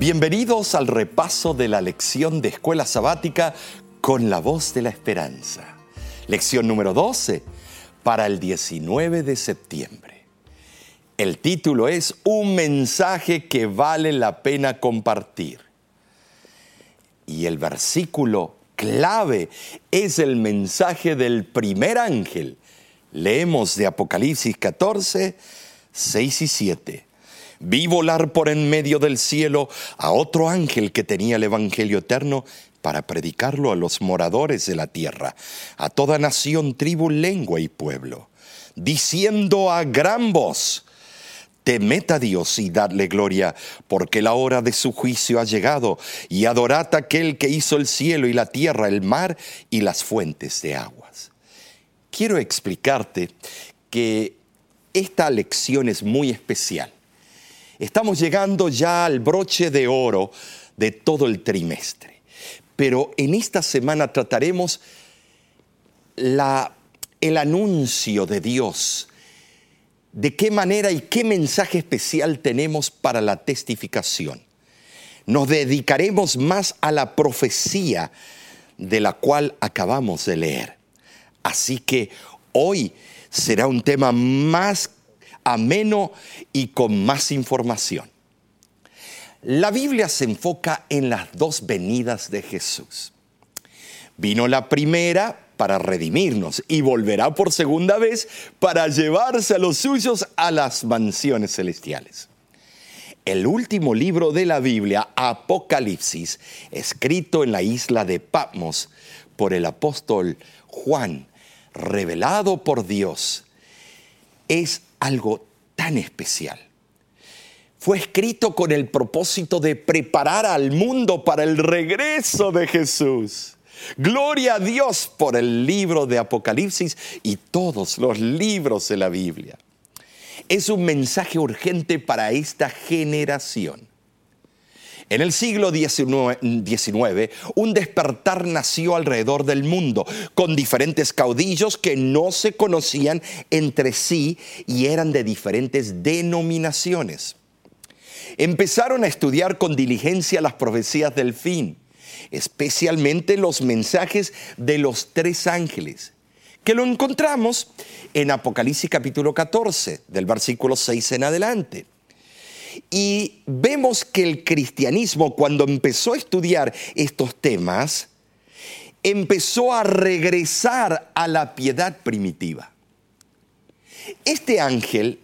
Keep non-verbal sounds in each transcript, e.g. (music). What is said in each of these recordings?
Bienvenidos al repaso de la lección de escuela sabática con la voz de la esperanza. Lección número 12 para el 19 de septiembre. El título es Un mensaje que vale la pena compartir. Y el versículo clave es el mensaje del primer ángel. Leemos de Apocalipsis 14, 6 y 7. Vi volar por en medio del cielo a otro ángel que tenía el Evangelio eterno para predicarlo a los moradores de la tierra, a toda nación, tribu, lengua y pueblo, diciendo a gran voz, Temed a Dios y dadle gloria, porque la hora de su juicio ha llegado, y adorad a aquel que hizo el cielo y la tierra, el mar y las fuentes de aguas. Quiero explicarte que esta lección es muy especial Estamos llegando ya al broche de oro de todo el trimestre. Pero en esta semana trataremos el anuncio de Dios, de qué manera y qué mensaje especial tenemos para la testificación. Nos dedicaremos más a la profecía de la cual acabamos de leer. Así que hoy será un tema más ameno y con más información. La Biblia se enfoca en las dos venidas de Jesús. Vino la primera para redimirnos y volverá por segunda vez para llevarse a los suyos a las mansiones celestiales. El último libro de la Biblia, Apocalipsis, escrito en la isla de Patmos por el apóstol Juan, revelado por Dios, es algo tan especial. Fue escrito con el propósito de preparar al mundo para el regreso de Jesús. Gloria a Dios por el libro de Apocalipsis y todos los libros de la Biblia. Es un mensaje urgente para esta generación. En el siglo XIX, un despertar nació alrededor del mundo, con diferentes caudillos que no se conocían entre sí y eran de diferentes denominaciones. Empezaron a estudiar con diligencia las profecías del fin, especialmente los mensajes de los tres ángeles, que lo encontramos en Apocalipsis capítulo 14, del versículo 6 en adelante. Y vemos que el cristianismo, cuando empezó a estudiar estos temas, empezó a regresar a la piedad primitiva. Este ángel,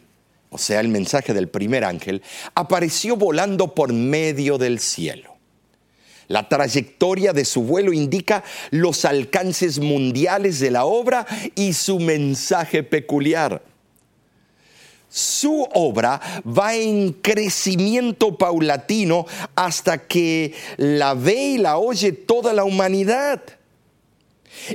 o sea, el mensaje del primer ángel, apareció volando por medio del cielo. La trayectoria de su vuelo indica los alcances mundiales de la obra y su mensaje peculiar su obra va en crecimiento paulatino hasta que la ve y la oye toda la humanidad.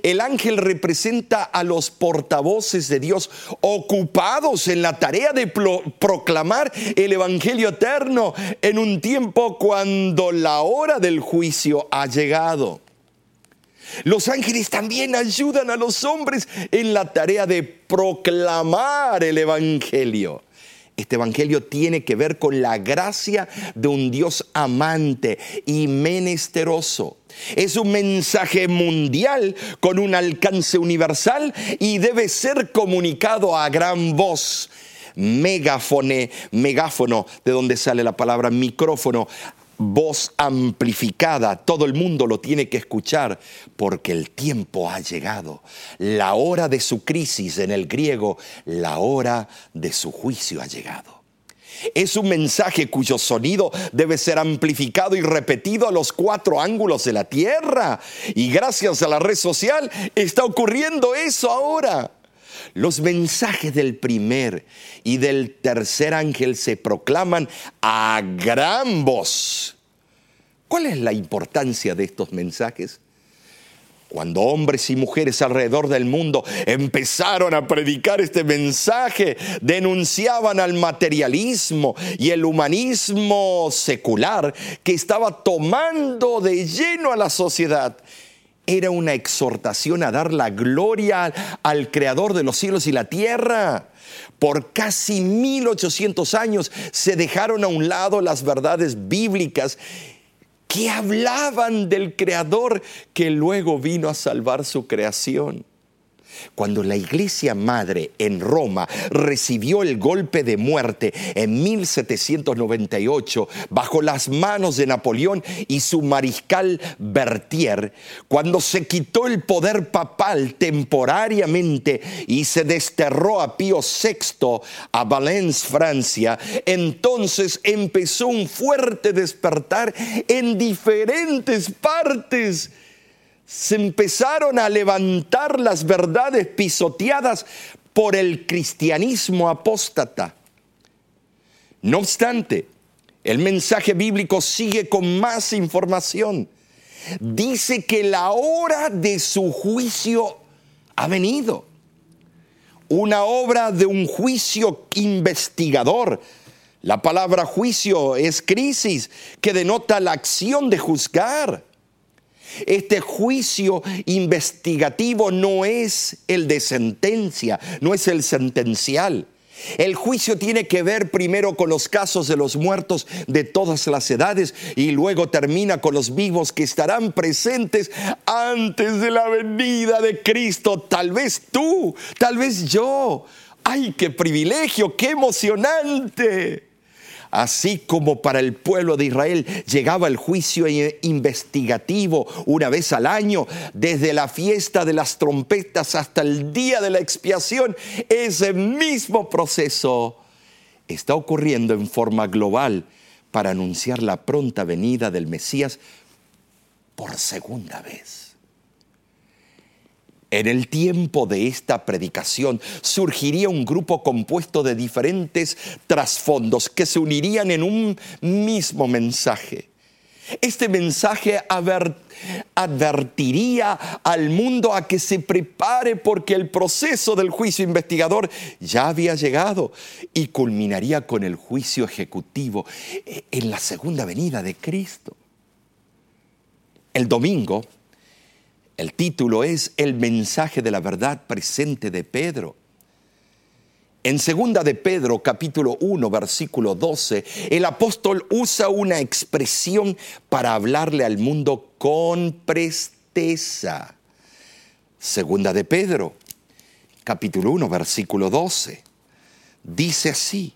El ángel representa a los portavoces de Dios ocupados en la tarea de proclamar el Evangelio eterno en un tiempo cuando la hora del juicio ha llegado. Los ángeles también ayudan a los hombres en la tarea de proclamar el Evangelio. Este Evangelio tiene que ver con la gracia de un Dios amante y menesteroso. Es un mensaje mundial con un alcance universal y debe ser comunicado a gran voz megáfone, megáfono, de donde sale la palabra micrófono, voz amplificada, todo el mundo lo tiene que escuchar porque el tiempo ha llegado. La hora de su crisis, en el griego, la hora de su juicio ha llegado. Es un mensaje cuyo sonido debe ser amplificado y repetido a los cuatro ángulos de la tierra. Y gracias a la red social está ocurriendo eso ahora. Los mensajes del primer y del tercer ángel se proclaman a gran voz. ¿Cuál es la importancia de estos mensajes? Cuando hombres y mujeres alrededor del mundo empezaron a predicar este mensaje, denunciaban al materialismo y el humanismo secular que estaba tomando de lleno a la sociedad era una exhortación a dar la gloria al creador de los cielos y la tierra. Por casi 1800 años se dejaron a un lado las verdades bíblicas que hablaban del creador que luego vino a salvar su creación. Cuando la iglesia madre en Roma recibió el golpe de muerte en 1798 bajo las manos de Napoleón y su mariscal Berthier, cuando se quitó el poder papal temporariamente y se desterró a Pío VI a Valence, Francia, entonces empezó un fuerte despertar en diferentes partes se empezaron a levantar las verdades pisoteadas por el cristianismo apóstata. No obstante, el mensaje bíblico sigue con más información. Dice que la hora de su juicio ha venido. Una obra de un juicio investigador. La palabra juicio es crisis, que denota la acción de juzgar. Este juicio investigativo no es el de sentencia, no es el sentencial. El juicio tiene que ver primero con los casos de los muertos de todas las edades y luego termina con los vivos que estarán presentes antes de la venida de Cristo. Tal vez tú, tal vez yo. ¡Ay, qué privilegio, qué emocionante! Así como para el pueblo de Israel llegaba el juicio investigativo una vez al año, desde la fiesta de las trompetas hasta el día de la expiación, ese mismo proceso está ocurriendo en forma global para anunciar la pronta venida del Mesías por segunda vez. En el tiempo de esta predicación surgiría un grupo compuesto de diferentes trasfondos que se unirían en un mismo mensaje. Este mensaje advertiría al mundo a que se prepare porque el proceso del juicio investigador ya había llegado y culminaría con el juicio ejecutivo en la segunda venida de Cristo. El domingo, el título es El mensaje de la verdad presente de Pedro. En segunda de Pedro, capítulo 1, versículo 12, el apóstol usa una expresión para hablarle al mundo con presteza. Segunda de Pedro, capítulo 1, versículo 12. Dice así: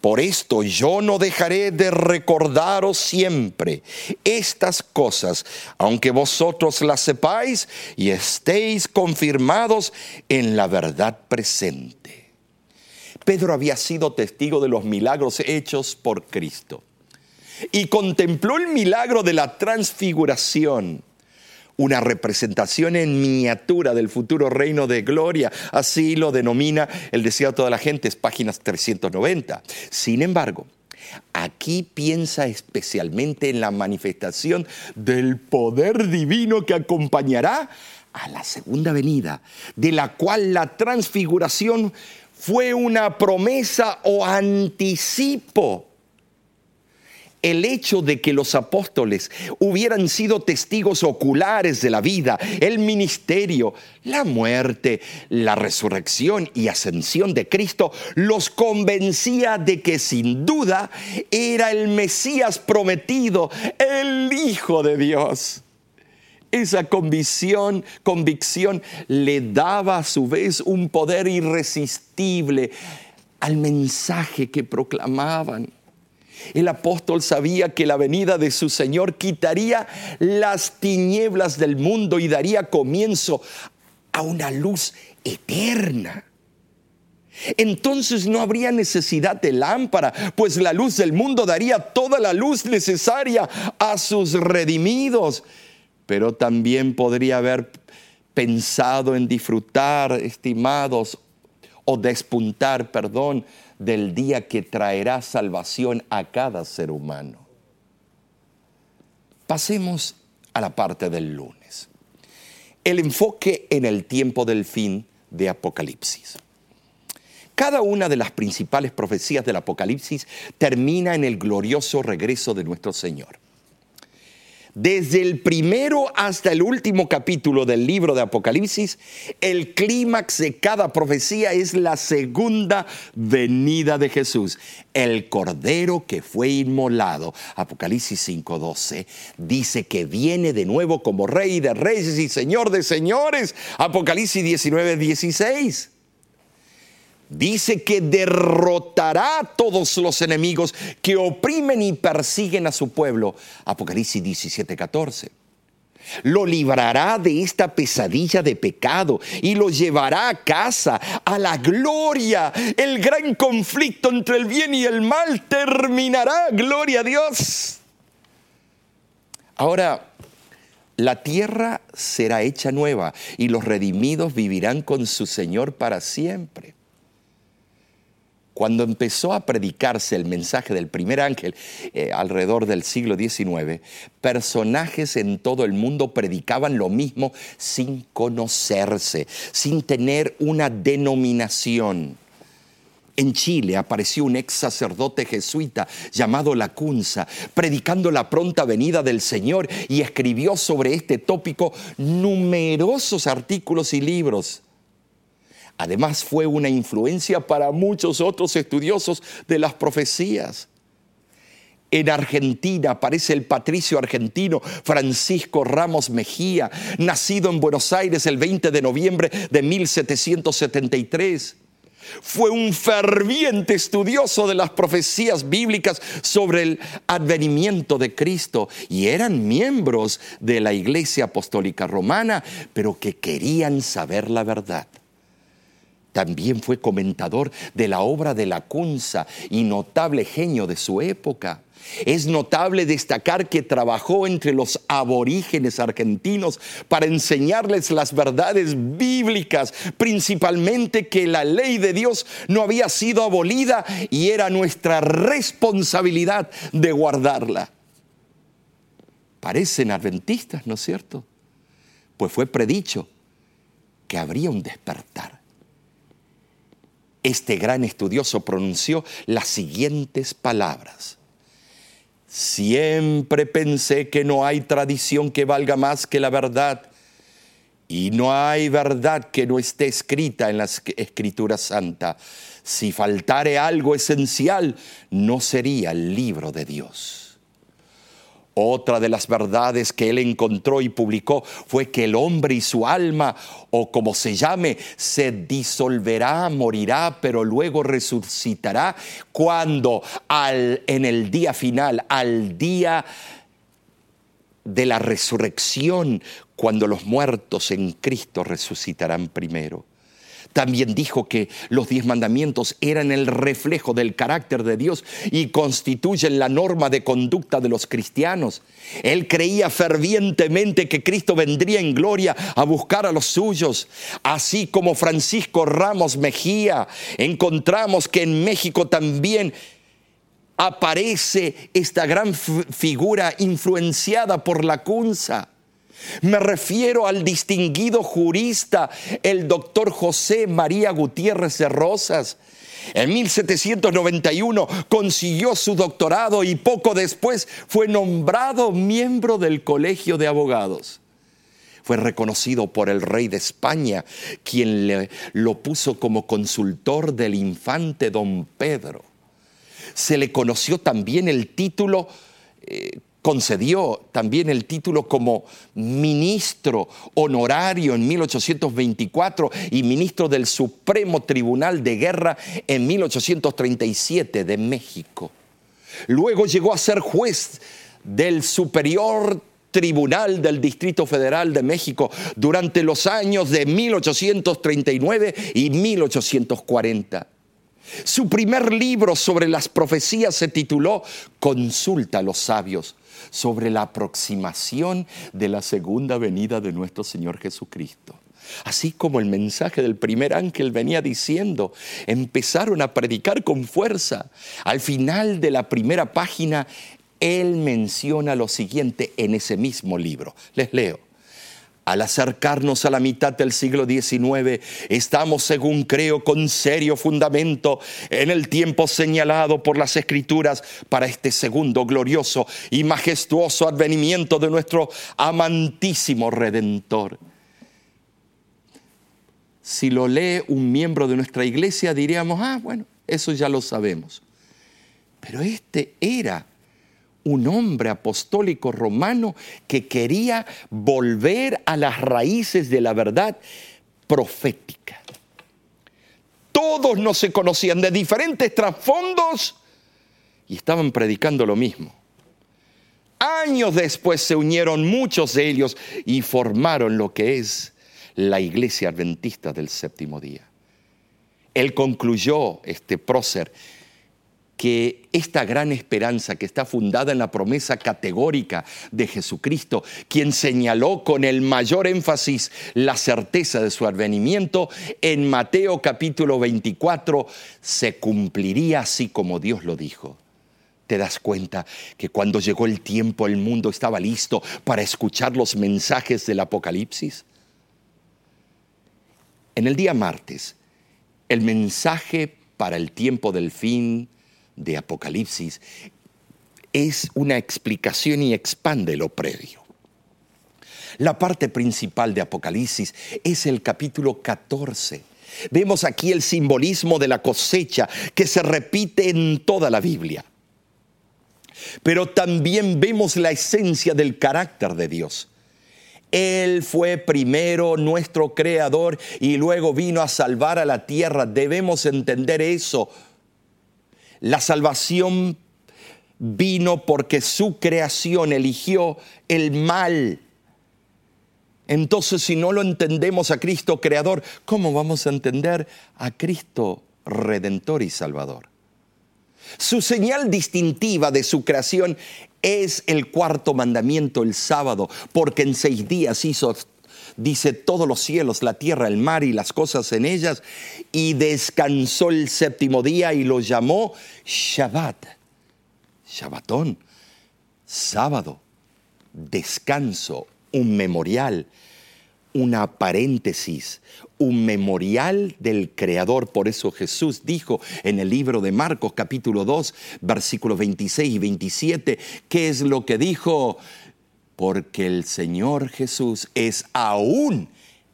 por esto yo no dejaré de recordaros siempre estas cosas, aunque vosotros las sepáis y estéis confirmados en la verdad presente. Pedro había sido testigo de los milagros hechos por Cristo y contempló el milagro de la transfiguración una representación en miniatura del futuro reino de gloria. Así lo denomina el deseo de toda la gente, es páginas 390. Sin embargo, Aquí piensa especialmente en la manifestación del poder divino que acompañará a la segunda venida, de la cual la transfiguración fue una promesa o anticipo el hecho de que los apóstoles hubieran sido testigos oculares de la vida, el ministerio, la muerte, la resurrección y ascensión de Cristo, los convencía de que sin duda era el Mesías prometido, el Hijo de Dios. Esa convicción, convicción le daba a su vez un poder irresistible al mensaje que proclamaban. El apóstol sabía que la venida de su Señor quitaría las tinieblas del mundo y daría comienzo a una luz eterna. Entonces no habría necesidad de lámpara, pues la luz del mundo daría toda la luz necesaria a sus redimidos. Pero también podría haber pensado en disfrutar, estimados, o despuntar, perdón, del día que traerá salvación a cada ser humano. Pasemos a la parte del lunes. El enfoque en el tiempo del fin de Apocalipsis. Cada una de las principales profecías del Apocalipsis termina en el glorioso regreso de nuestro Señor. Desde el primero hasta el último capítulo del libro de Apocalipsis, el clímax de cada profecía es la segunda venida de Jesús, el cordero que fue inmolado. Apocalipsis 5:12 dice que viene de nuevo como rey de reyes y señor de señores. Apocalipsis 19:16 dice que derrotará a todos los enemigos que oprimen y persiguen a su pueblo. Apocalipsis 17, 14. Lo librará de esta pesadilla de pecado y lo llevará a casa, a la gloria. El gran conflicto entre el bien y el mal terminará. Gloria a Dios. Ahora, la tierra será hecha nueva y los redimidos vivirán con su Señor para siempre. Cuando empezó a predicarse el mensaje del primer ángel eh, alrededor del siglo XIX, personajes en todo el mundo predicaban lo mismo sin conocerse, sin tener una denominación. En Chile apareció un ex sacerdote jesuita llamado Lacunza, predicando la pronta venida del Señor y escribió sobre este tópico numerosos artículos y libros. Además fue una influencia para muchos otros estudiosos de las profecías. En Argentina aparece el patricio argentino Francisco Ramos Mejía, nacido en Buenos Aires el 20 de noviembre de 1773. Fue un ferviente estudioso de las profecías bíblicas sobre el advenimiento de Cristo y eran miembros de la Iglesia Apostólica Romana, pero que querían saber la verdad. También fue comentador de la obra de Lacunza y notable genio de su época. Es notable destacar que trabajó entre los aborígenes argentinos para enseñarles las verdades bíblicas, principalmente que la ley de Dios no había sido abolida y era nuestra responsabilidad de guardarla. Parecen adventistas, ¿no es cierto? Pues fue predicho que habría un despertar este gran estudioso pronunció las siguientes palabras. Siempre pensé que no hay tradición que valga más que la verdad y no hay verdad que no esté escrita en la escritura santa. Si faltare algo esencial, no sería el libro de Dios. Otra de las verdades que él encontró y publicó fue que el hombre y su alma, o como se llame, se disolverá, morirá, pero luego resucitará cuando en el día final, al día de la resurrección, cuando los muertos en Cristo resucitarán primero. También dijo que los diez mandamientos eran el reflejo del carácter de Dios y constituyen la norma de conducta de los cristianos. Él creía fervientemente que Cristo vendría en gloria a buscar a los suyos. Así como Francisco Ramos Mejía, encontramos que en México también aparece esta gran figura influenciada por la cunza. Me refiero al distinguido jurista, el doctor José María Gutiérrez de Rosas. En 1791 consiguió su doctorado y poco después fue nombrado miembro del Colegio de Abogados. Fue reconocido por el rey de España, quien le, lo puso como consultor del infante don Pedro. Se le conoció también el título eh, concedió también el título como ministro honorario en 1824 y ministro del Supremo Tribunal de Guerra en 1837 de México. Luego llegó a ser juez del Superior Tribunal del Distrito Federal de México durante los años de 1839 y 1840. Su primer libro sobre las profecías se tituló Consulta a los sabios sobre la aproximación de la segunda venida de nuestro Señor Jesucristo. Así como el mensaje del primer ángel venía diciendo, empezaron a predicar con fuerza. Al final de la primera página, él menciona lo siguiente en ese mismo libro. Les leo. Al acercarnos a la mitad del siglo XIX, estamos, según creo, con serio fundamento en el tiempo señalado por las Escrituras para este segundo glorioso y majestuoso advenimiento de nuestro amantísimo Redentor. Si lo lee un miembro de nuestra iglesia, diríamos, ah, bueno, eso ya lo sabemos. Pero este era un hombre apostólico romano que quería volver a las raíces de la verdad profética. Todos no se conocían de diferentes trasfondos y estaban predicando lo mismo. Años después se unieron muchos de ellos y formaron lo que es la iglesia adventista del séptimo día. Él concluyó, este prócer, que esta gran esperanza que está fundada en la promesa categórica de Jesucristo, quien señaló con el mayor énfasis la certeza de su advenimiento, en Mateo capítulo 24 se cumpliría así como Dios lo dijo. ¿Te das cuenta que cuando llegó el tiempo el mundo estaba listo para escuchar los mensajes del Apocalipsis? En el día martes, el mensaje para el tiempo del fin de Apocalipsis es una explicación y expande lo previo. La parte principal de Apocalipsis es el capítulo 14. Vemos aquí el simbolismo de la cosecha que se repite en toda la Biblia. Pero también vemos la esencia del carácter de Dios. Él fue primero nuestro creador y luego vino a salvar a la tierra. Debemos entender eso la salvación vino porque su creación eligió el mal. Entonces, si no lo entendemos a Cristo Creador, ¿cómo vamos a entender a Cristo Redentor y Salvador? Su señal distintiva de su creación es el cuarto mandamiento, el sábado, porque en seis días hizo dice todos los cielos, la tierra, el mar y las cosas en ellas, y descansó el séptimo día y lo llamó Shabbat. Shabbatón, sábado, descanso, un memorial, una paréntesis, un memorial del Creador. Por eso Jesús dijo en el libro de Marcos capítulo 2, versículos 26 y 27, ¿qué es lo que dijo? Porque el Señor Jesús es aún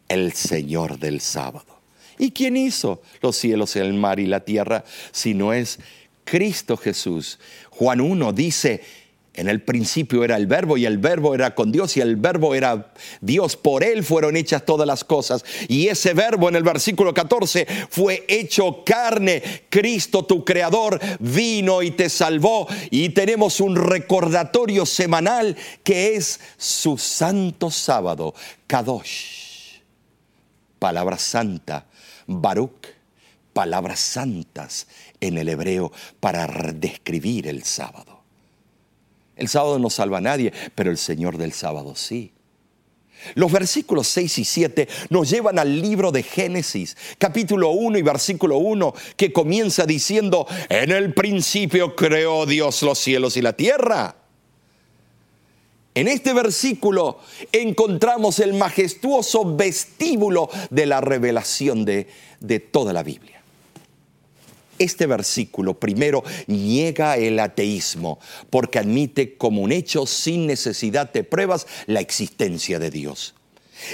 el Señor del sábado. ¿Y quién hizo los cielos, el mar y la tierra si no es Cristo Jesús? Juan 1 dice, en el principio era el verbo y el verbo era con Dios y el verbo era Dios. Por él fueron hechas todas las cosas. Y ese verbo en el versículo 14 fue hecho carne. Cristo tu creador vino y te salvó. Y tenemos un recordatorio semanal que es su santo sábado. Kadosh. Palabra santa. Baruch. Palabras santas en el hebreo para describir el sábado. El sábado no salva a nadie, pero el Señor del sábado sí. Los versículos 6 y 7 nos llevan al libro de Génesis, capítulo 1 y versículo 1, que comienza diciendo, en el principio creó Dios los cielos y la tierra. En este versículo encontramos el majestuoso vestíbulo de la revelación de, de toda la Biblia. Este versículo primero niega el ateísmo porque admite como un hecho sin necesidad de pruebas la existencia de Dios.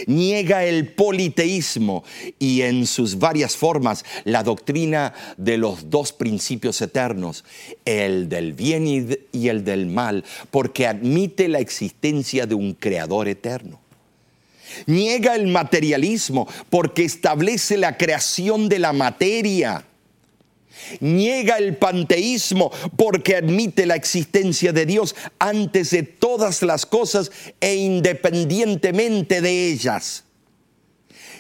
Niega el politeísmo y en sus varias formas la doctrina de los dos principios eternos, el del bien y el del mal, porque admite la existencia de un creador eterno. Niega el materialismo porque establece la creación de la materia Niega el panteísmo porque admite la existencia de Dios antes de todas las cosas e independientemente de ellas.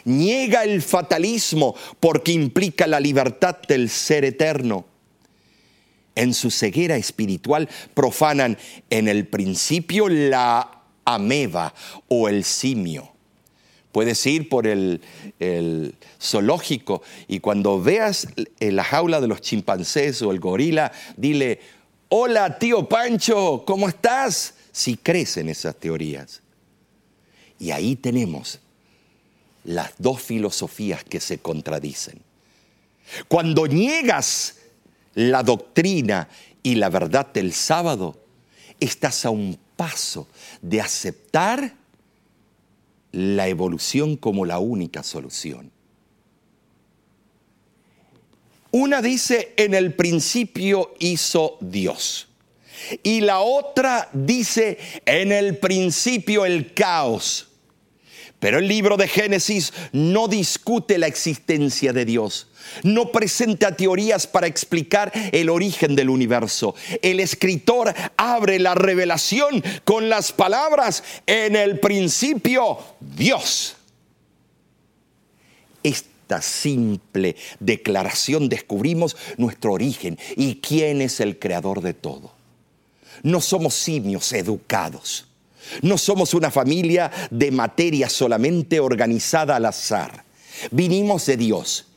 Niega el fatalismo porque implica la libertad del ser eterno. En su ceguera espiritual profanan en el principio la ameba o el simio Puedes ir por el, zoológico y cuando veas la jaula de los chimpancés o el gorila, dile, hola tío Pancho, ¿cómo estás? Si crees en esas teorías. Y ahí tenemos las dos filosofías que se contradicen. Cuando niegas la doctrina y la verdad del sábado, estás a un paso de aceptar la evolución como la única solución. Una dice, en el principio hizo Dios. Y la otra dice, en el principio el caos. Pero el libro de Génesis no discute la existencia de Dios no presenta teorías para explicar el origen del universo. El escritor abre la revelación con las palabras, en el principio Dios. Esta simple declaración descubrimos nuestro origen y quién es el creador de todo. No somos simios educados. No somos una familia de materia solamente organizada al azar. Vinimos de Dios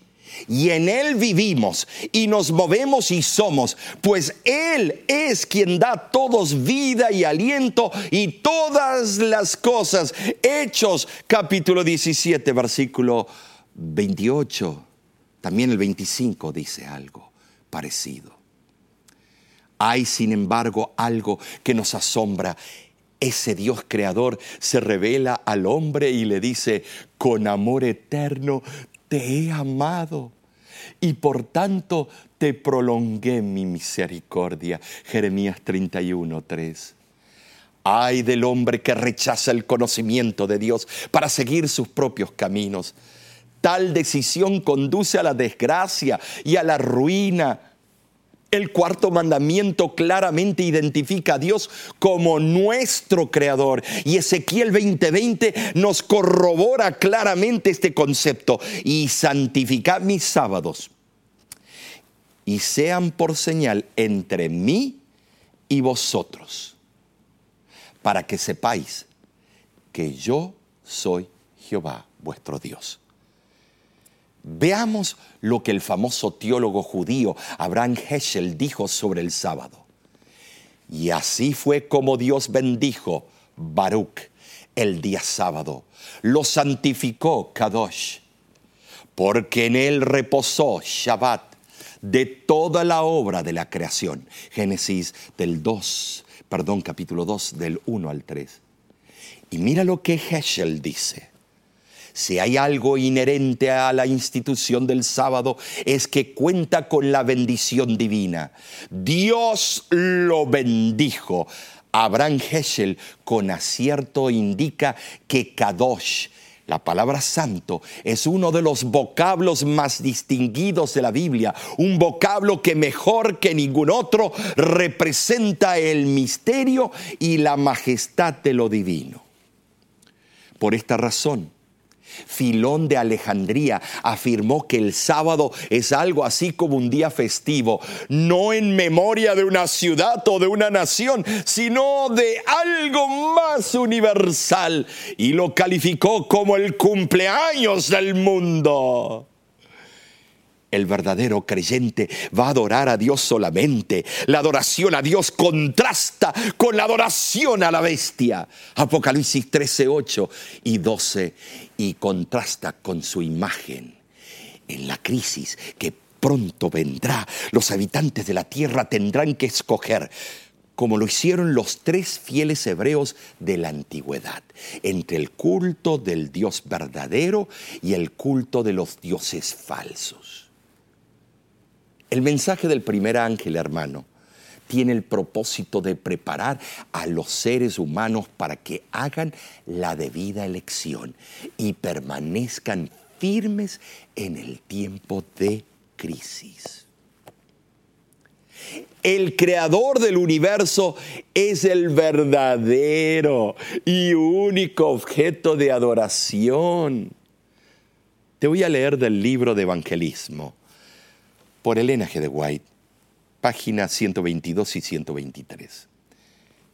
y en Él vivimos y nos movemos y somos, pues Él es quien da todos vida y aliento y todas las cosas. Hechos capítulo 17, versículo 28. También el 25 dice algo parecido. Hay, sin embargo, algo que nos asombra. Ese Dios creador se revela al hombre y le dice, con amor eterno te he amado y por tanto te prolongué mi misericordia. Jeremías 31, 3. Ay del hombre que rechaza el conocimiento de Dios para seguir sus propios caminos. Tal decisión conduce a la desgracia y a la ruina. El cuarto mandamiento claramente identifica a Dios como nuestro creador. Y Ezequiel 20:20 nos corrobora claramente este concepto. Y santificad mis sábados. Y sean por señal entre mí y vosotros. Para que sepáis que yo soy Jehová vuestro Dios. Veamos lo que el famoso teólogo judío Abraham Heschel dijo sobre el sábado. Y así fue como Dios bendijo Baruch el día sábado, lo santificó Kadosh, porque en él reposó Shabbat de toda la obra de la creación. Génesis del 2, perdón, capítulo 2, del 1 al 3. Y mira lo que Heschel dice. Si hay algo inherente a la institución del sábado es que cuenta con la bendición divina. Dios lo bendijo. Abraham Heschel con acierto indica que Kadosh, la palabra santo es uno de los vocablos más distinguidos de la Biblia, un vocablo que mejor que ningún otro representa el misterio y la majestad de lo divino. Por esta razón, Filón de Alejandría afirmó que el sábado es algo así como un día festivo, no en memoria de una ciudad o de una nación, sino de algo más universal y lo calificó como el cumpleaños del mundo. El verdadero creyente va a adorar a Dios solamente. La adoración a Dios contrasta con la adoración a la bestia. Apocalipsis 13, 8 y 12. Y contrasta con su imagen. En la crisis que pronto vendrá, los habitantes de la tierra tendrán que escoger como lo hicieron los tres fieles hebreos de la antigüedad, entre el culto del Dios verdadero y el culto de los dioses falsos. El mensaje del primer ángel, hermano, tiene el propósito de preparar a los seres humanos para que hagan la debida elección y permanezcan firmes en el tiempo de crisis. El creador del universo es el verdadero y único objeto de adoración. Te voy a leer del libro de evangelismo por Elena G. de White, páginas 122 y 123.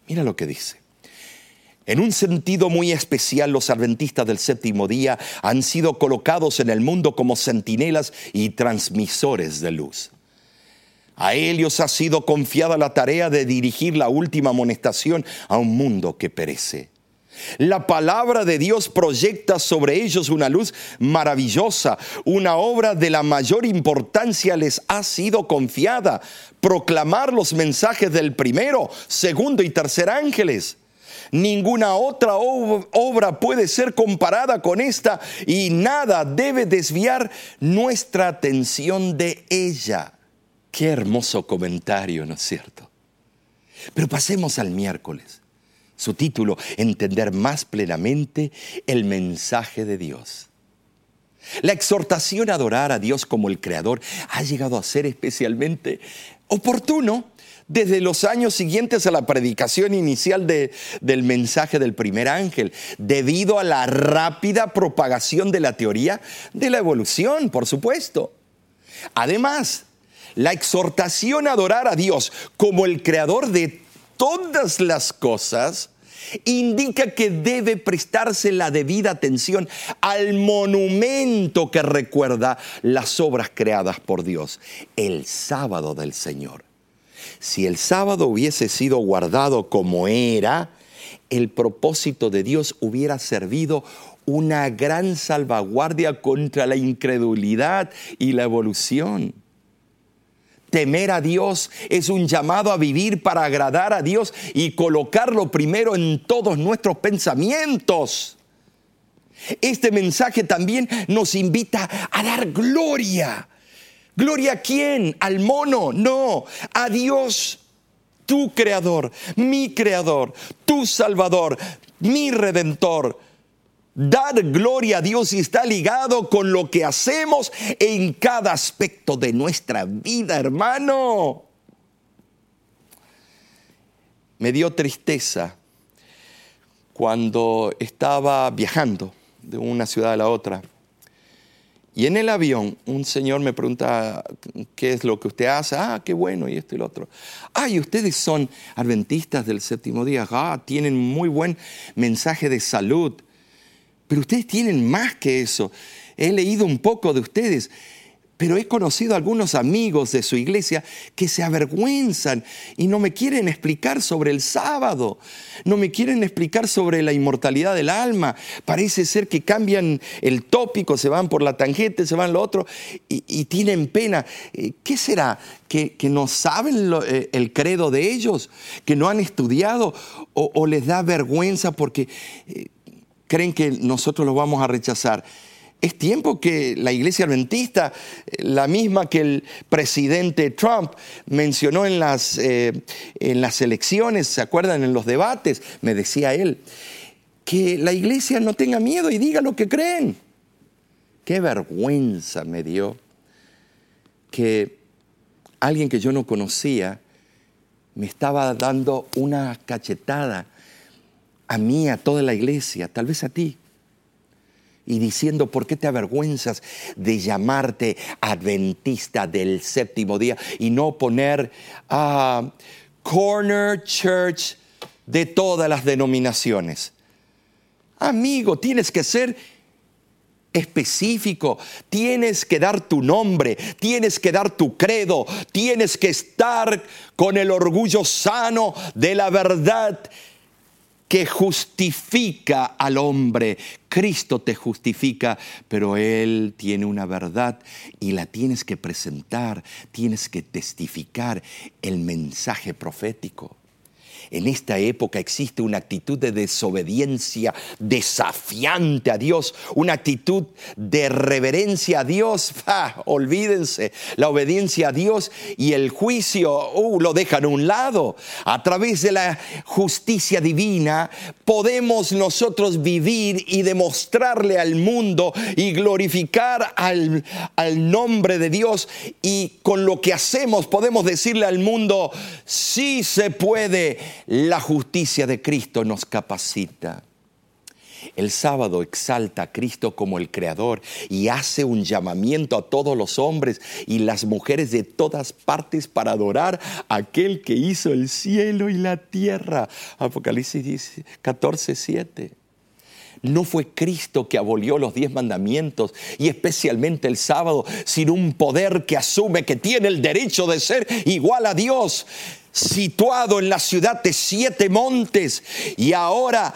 Mira lo que dice. En un sentido muy especial, los adventistas del séptimo día han sido colocados en el mundo como centinelas y transmisores de luz. A ellos ha sido confiada la tarea de dirigir la última amonestación a un mundo que perece. La palabra de Dios proyecta sobre ellos una luz maravillosa. Una obra de la mayor importancia les ha sido confiada. Proclamar los mensajes del primero, segundo y tercer ángeles. Ninguna otra obra puede ser comparada con esta y nada debe desviar nuestra atención de ella. Qué hermoso comentario, ¿no es cierto? Pero pasemos al miércoles. Su título, Entender más plenamente el mensaje de Dios. La exhortación a adorar a Dios como el Creador ha llegado a ser especialmente oportuno desde los años siguientes a la predicación inicial del mensaje del primer ángel, debido a la rápida propagación de la teoría de la evolución, por supuesto. Además, la exhortación a adorar a Dios como el creador de todas las cosas indica que debe prestarse la debida atención al monumento que recuerda las obras creadas por Dios, el sábado del Señor. Si el sábado hubiese sido guardado como era, el propósito de Dios hubiera servido una gran salvaguardia contra la incredulidad y la evolución. Temer a Dios es un llamado a vivir para agradar a Dios y colocarlo primero en todos nuestros pensamientos. Este mensaje también nos invita a dar gloria. ¿Gloria a quién? ¿Al mono? No, a Dios, tu creador, mi creador, tu salvador, mi redentor Dar gloria a Dios está ligado con lo que hacemos en cada aspecto de nuestra vida, hermano. Me dio tristeza cuando estaba viajando de una ciudad a la otra. Y en el avión un señor me pregunta, ¿qué es lo que usted hace? Ah, qué bueno, y esto y lo otro. Ah, y ustedes son adventistas del séptimo día. Ah, tienen muy buen mensaje de salud. Pero ustedes tienen más que eso. He leído un poco de ustedes, pero he conocido a algunos amigos de su iglesia que se avergüenzan y no me quieren explicar sobre el sábado, no me quieren explicar sobre la inmortalidad del alma. Parece ser que cambian el tópico, se van por la tangente, se van lo otro y, tienen pena. Eh, ¿Qué será? ¿Que, no saben eh, el credo de ellos? ¿Que no han estudiado? ¿O, les da vergüenza porque... Eh, creen que nosotros los vamos a rechazar. Es tiempo que la iglesia adventista, la misma que el presidente Trump mencionó en las, eh, en las elecciones, ¿se acuerdan? En los debates, me decía él, que la iglesia no tenga miedo y diga lo que creen. Qué vergüenza me dio que alguien que yo no conocía me estaba dando una cachetada a mí, a toda la iglesia, tal vez a ti, y diciendo, ¿por qué te avergüenzas de llamarte adventista del séptimo día y no poner a corner church de todas las denominaciones? Amigo, tienes que ser específico, tienes que dar tu nombre, tienes que dar tu credo, tienes que estar con el orgullo sano de la verdad que justifica al hombre. Cristo te justifica, pero Él tiene una verdad y la tienes que presentar, tienes que testificar el mensaje profético. En esta época existe una actitud de desobediencia desafiante a Dios, una actitud de reverencia a Dios. (laughs) olvídense, la obediencia a Dios y el juicio uh, lo dejan a un lado. A través de la justicia divina podemos nosotros vivir y demostrarle al mundo y glorificar al, al nombre de Dios y con lo que hacemos podemos decirle al mundo, sí se puede la justicia de Cristo nos capacita. El sábado exalta a Cristo como el Creador y hace un llamamiento a todos los hombres y las mujeres de todas partes para adorar a aquel que hizo el cielo y la tierra. Apocalipsis 14, 7. No fue Cristo que abolió los diez mandamientos y especialmente el sábado, sino un poder que asume que tiene el derecho de ser igual a Dios situado en la ciudad de siete montes. Y ahora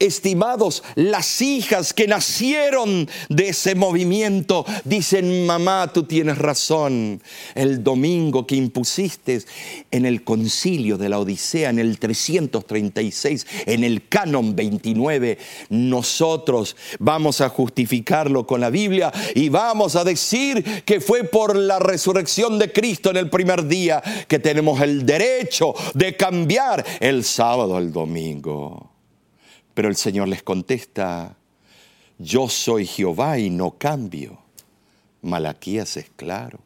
Estimados, las hijas que nacieron de ese movimiento dicen, mamá, tú tienes razón. El domingo que impusiste en el concilio de la Odisea, en el 336, en el canon 29, nosotros vamos a justificarlo con la Biblia y vamos a decir que fue por la resurrección de Cristo en el primer día que tenemos el derecho de cambiar el sábado al domingo. Pero el Señor les contesta, yo soy Jehová y no cambio. Malaquías es claro.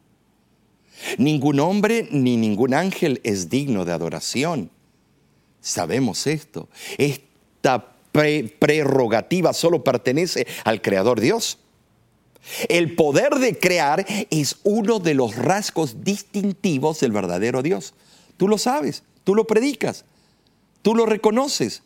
Ningún hombre ni ningún ángel es digno de adoración. Sabemos esto. Esta prerrogativa solo pertenece al Creador Dios. El poder de crear es uno de los rasgos distintivos del verdadero Dios. Tú lo sabes, tú lo predicas, tú lo reconoces.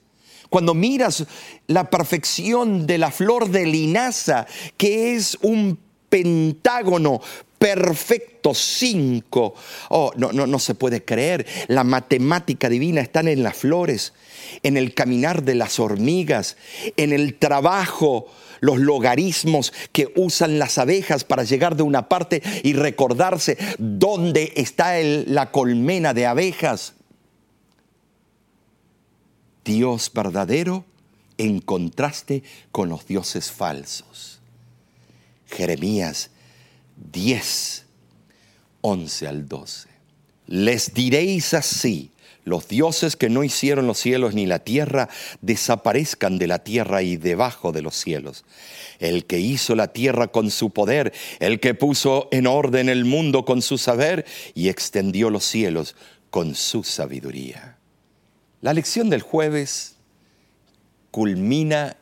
Cuando miras la perfección de la flor de linaza, que es un pentágono perfecto, cinco. Oh, no, no, no se puede creer. La matemática divina está en las flores, en el caminar de las hormigas, en el trabajo, los logarismos que usan las abejas para llegar de una parte y recordarse dónde está la colmena de abejas. Dios verdadero en contraste con los dioses falsos. Jeremías 10, 11 al 12. Les diréis así, los dioses que no hicieron los cielos ni la tierra desaparezcan de la tierra y debajo de los cielos. El que hizo la tierra con su poder, el que puso en orden el mundo con su saber y extendió los cielos con su sabiduría. La lección del jueves culmina,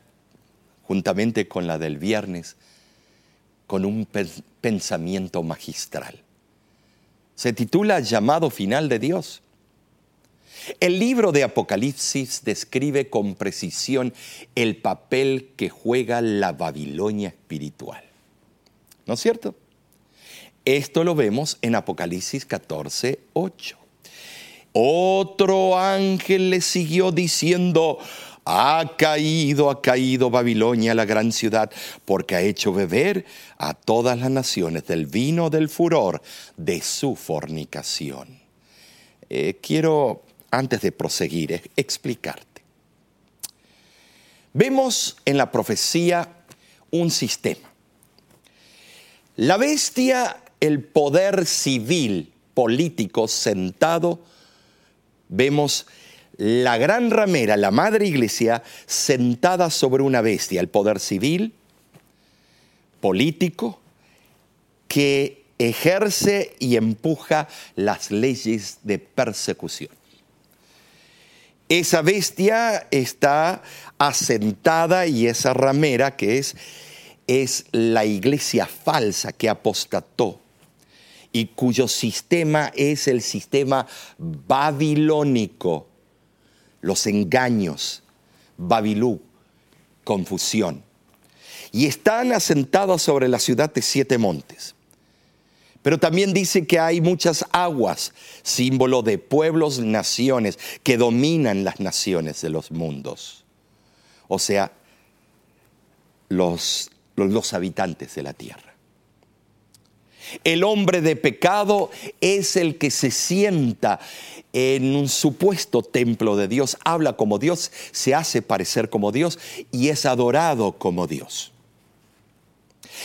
juntamente con la del viernes, con un pensamiento magistral. Se titula Llamado final de Dios. El libro de Apocalipsis describe con precisión el papel que juega la Babilonia espiritual. ¿No es cierto? Esto lo vemos en Apocalipsis 14, 8. Otro ángel le siguió diciendo, ha caído, ha caído Babilonia, la gran ciudad, porque ha hecho beber a todas las naciones del vino del furor de su fornicación. Eh, quiero, antes de proseguir, explicarte. Vemos en la profecía un sistema. La bestia, el poder civil, político sentado vemos la gran ramera, la madre iglesia, sentada sobre una bestia, el poder civil, político, que ejerce y empuja las leyes de persecución. Esa bestia está asentada y esa ramera que es, es la iglesia falsa que apostató y cuyo sistema es el sistema babilónico, los engaños, Babilú, confusión. Y están asentados sobre la ciudad de siete montes. Pero también dice que hay muchas aguas, símbolo de pueblos, naciones, que dominan las naciones de los mundos. O sea, los, los habitantes de la tierra. El hombre de pecado es el que se sienta en un supuesto templo de Dios, habla como Dios, se hace parecer como Dios y es adorado como Dios.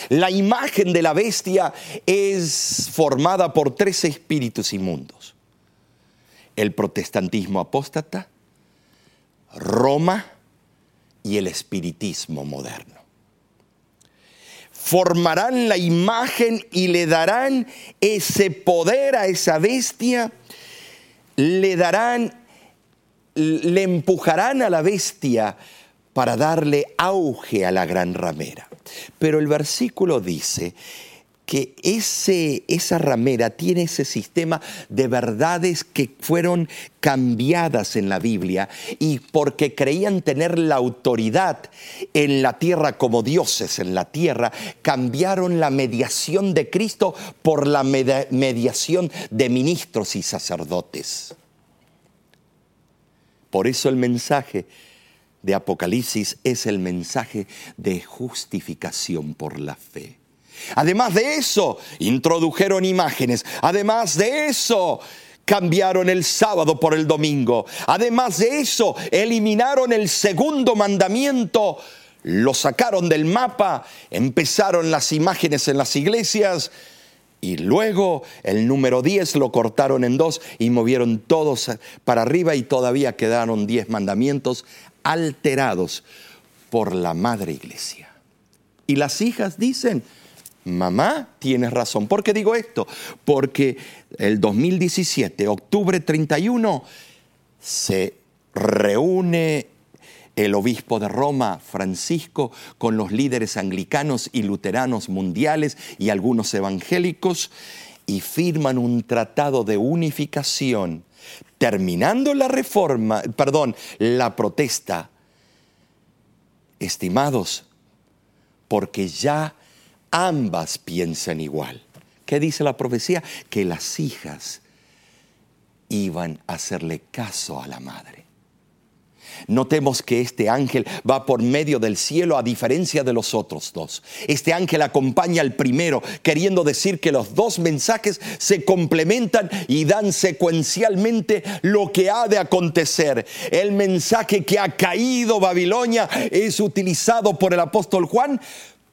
La imagen de la bestia es formada por tres espíritus inmundos. El protestantismo apóstata, Roma y el espiritismo moderno formarán la imagen y le darán ese poder a esa bestia, le darán, le empujarán a la bestia para darle auge a la gran ramera. Pero el versículo dice, que ese, esa ramera tiene ese sistema de verdades que fueron cambiadas en la Biblia y porque creían tener la autoridad en la tierra como dioses en la tierra, cambiaron la mediación de Cristo por la mediación de ministros y sacerdotes. Por eso el mensaje de Apocalipsis es el mensaje de justificación por la fe. Además de eso, introdujeron imágenes. Además de eso, cambiaron el sábado por el domingo. Además de eso, eliminaron el segundo mandamiento, lo sacaron del mapa, empezaron las imágenes en las iglesias y luego el número 10 lo cortaron en dos y movieron todos para arriba y todavía quedaron 10 mandamientos alterados por la madre iglesia. Y las hijas dicen, mamá, tienes razón. ¿Por qué digo esto? Porque el 2017, octubre 31, se reúne el obispo de Roma, Francisco, con los líderes anglicanos y luteranos mundiales y algunos evangélicos, y firman un tratado de unificación, terminando la reforma, perdón, la protesta. Estimados, porque ya ambas piensan igual. ¿Qué dice la profecía? Que las hijas iban a hacerle caso a la madre. Notemos que este ángel va por medio del cielo a diferencia de los otros dos. Este ángel acompaña al primero, queriendo decir que los dos mensajes se complementan y dan secuencialmente lo que ha de acontecer. El mensaje que ha caído Babilonia es utilizado por el apóstol Juan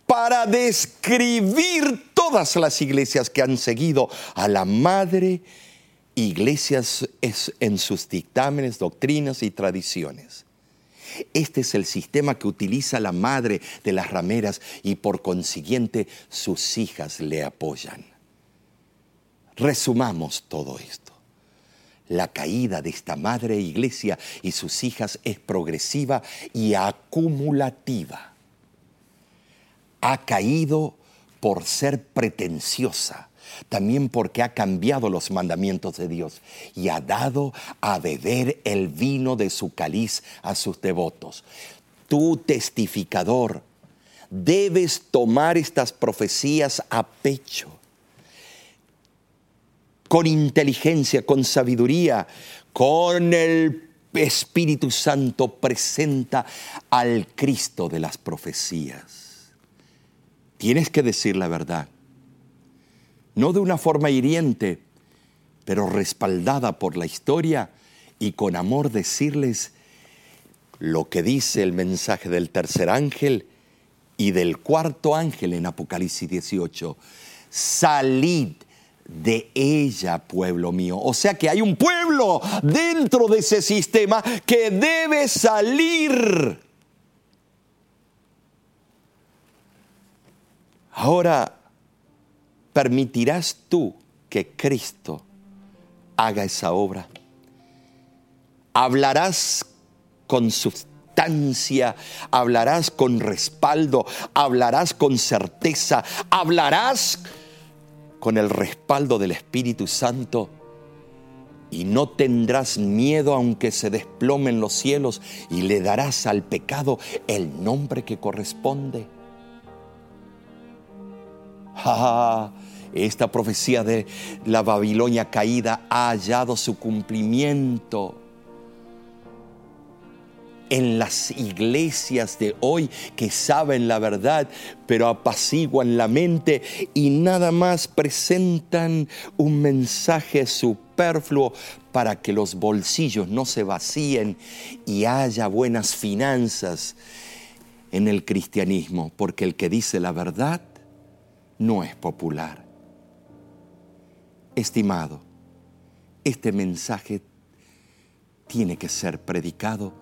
para describir todas las iglesias que han seguido a la madre iglesias en sus dictámenes, doctrinas y tradiciones. Este es el sistema que utiliza la madre de las rameras y por consiguiente sus hijas le apoyan. Resumamos todo esto. La caída de esta madre iglesia y sus hijas es progresiva y acumulativa. Ha caído por ser pretenciosa, también porque ha cambiado los mandamientos de Dios y ha dado a beber el vino de su cáliz a sus devotos. Tú, testificador, debes tomar estas profecías a pecho, con inteligencia, con sabiduría, con el Espíritu Santo presenta al Cristo de las profecías. Tienes que decir la verdad no de una forma hiriente, pero respaldada por la historia y con amor decirles lo que dice el mensaje del tercer ángel y del cuarto ángel en Apocalipsis 18. Salid de ella, pueblo mío. O sea que hay un pueblo dentro de ese sistema que debe salir. Ahora, ¿Permitirás tú que Cristo haga esa obra? ¿Hablarás con sustancia? ¿Hablarás con respaldo? ¿Hablarás con certeza? ¿Hablarás con el respaldo del Espíritu Santo? y no tendrás miedo aunque se desplomen los cielos y le darás al pecado el nombre que corresponde. Esta profecía de la Babilonia caída ha hallado su cumplimiento en las iglesias de hoy que saben la verdad, pero apaciguan la mente y nada más presentan un mensaje superfluo para que los bolsillos no se vacíen y haya buenas finanzas en el cristianismo, porque el que dice la verdad no es popular. Estimado, este mensaje tiene que ser predicado.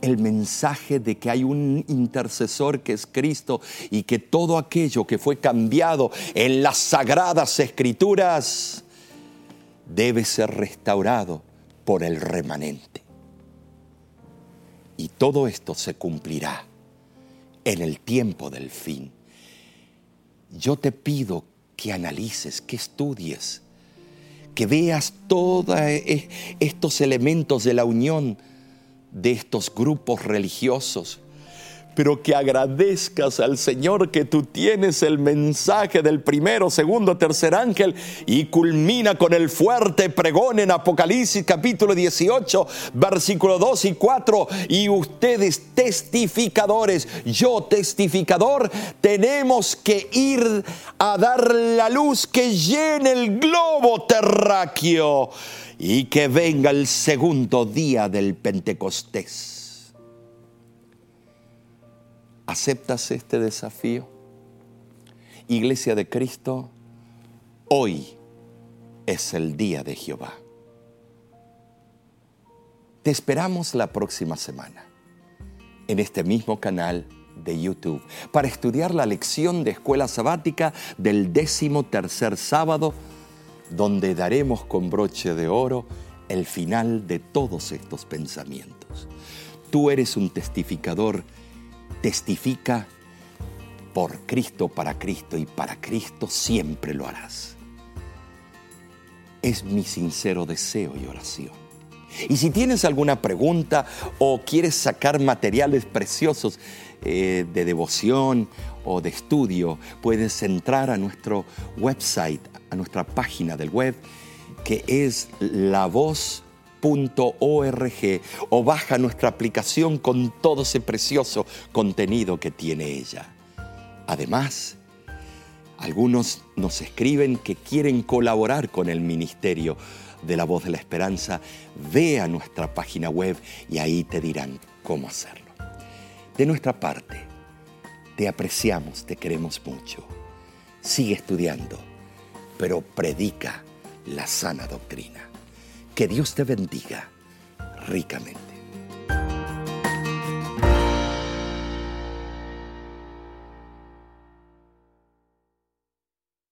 El mensaje de que hay un intercesor que es Cristo y que todo aquello que fue cambiado en las sagradas escrituras debe ser restaurado por el remanente. Y todo esto se cumplirá en el tiempo del fin. Yo te pido que analices, que estudies, que veas todos e, estos elementos de la unión de estos grupos religiosos, pero que agradezcas al Señor que tú tienes el mensaje del primero, segundo, tercer ángel y culmina con el fuerte pregón en Apocalipsis capítulo 18, versículo 2 y 4. Y ustedes testificadores, yo testificador, tenemos que ir a dar la luz que llene el globo terráqueo y que venga el segundo día del Pentecostés. ¿Aceptas este desafío? Iglesia de Cristo, hoy es el día de Jehová. Te esperamos la próxima semana en este mismo canal de YouTube para estudiar la lección de escuela sabática del décimo tercer sábado donde daremos con broche de oro el final de todos estos pensamientos. Tú eres un testificador, testifica por Cristo, para Cristo y para Cristo siempre lo harás. Es mi sincero deseo y oración. Y si tienes alguna pregunta o quieres sacar materiales preciosos eh, de devoción o de estudio, puedes entrar a nuestro website a nuestra página del web que es lavoz.org o baja nuestra aplicación con todo ese precioso contenido que tiene ella. Además, algunos nos escriben que quieren colaborar con el ministerio de la voz de la esperanza. Ve a nuestra página web y ahí te dirán cómo hacerlo. De nuestra parte, te apreciamos, te queremos mucho. Sigue estudiando pero predica la sana doctrina. Que Dios te bendiga ricamente.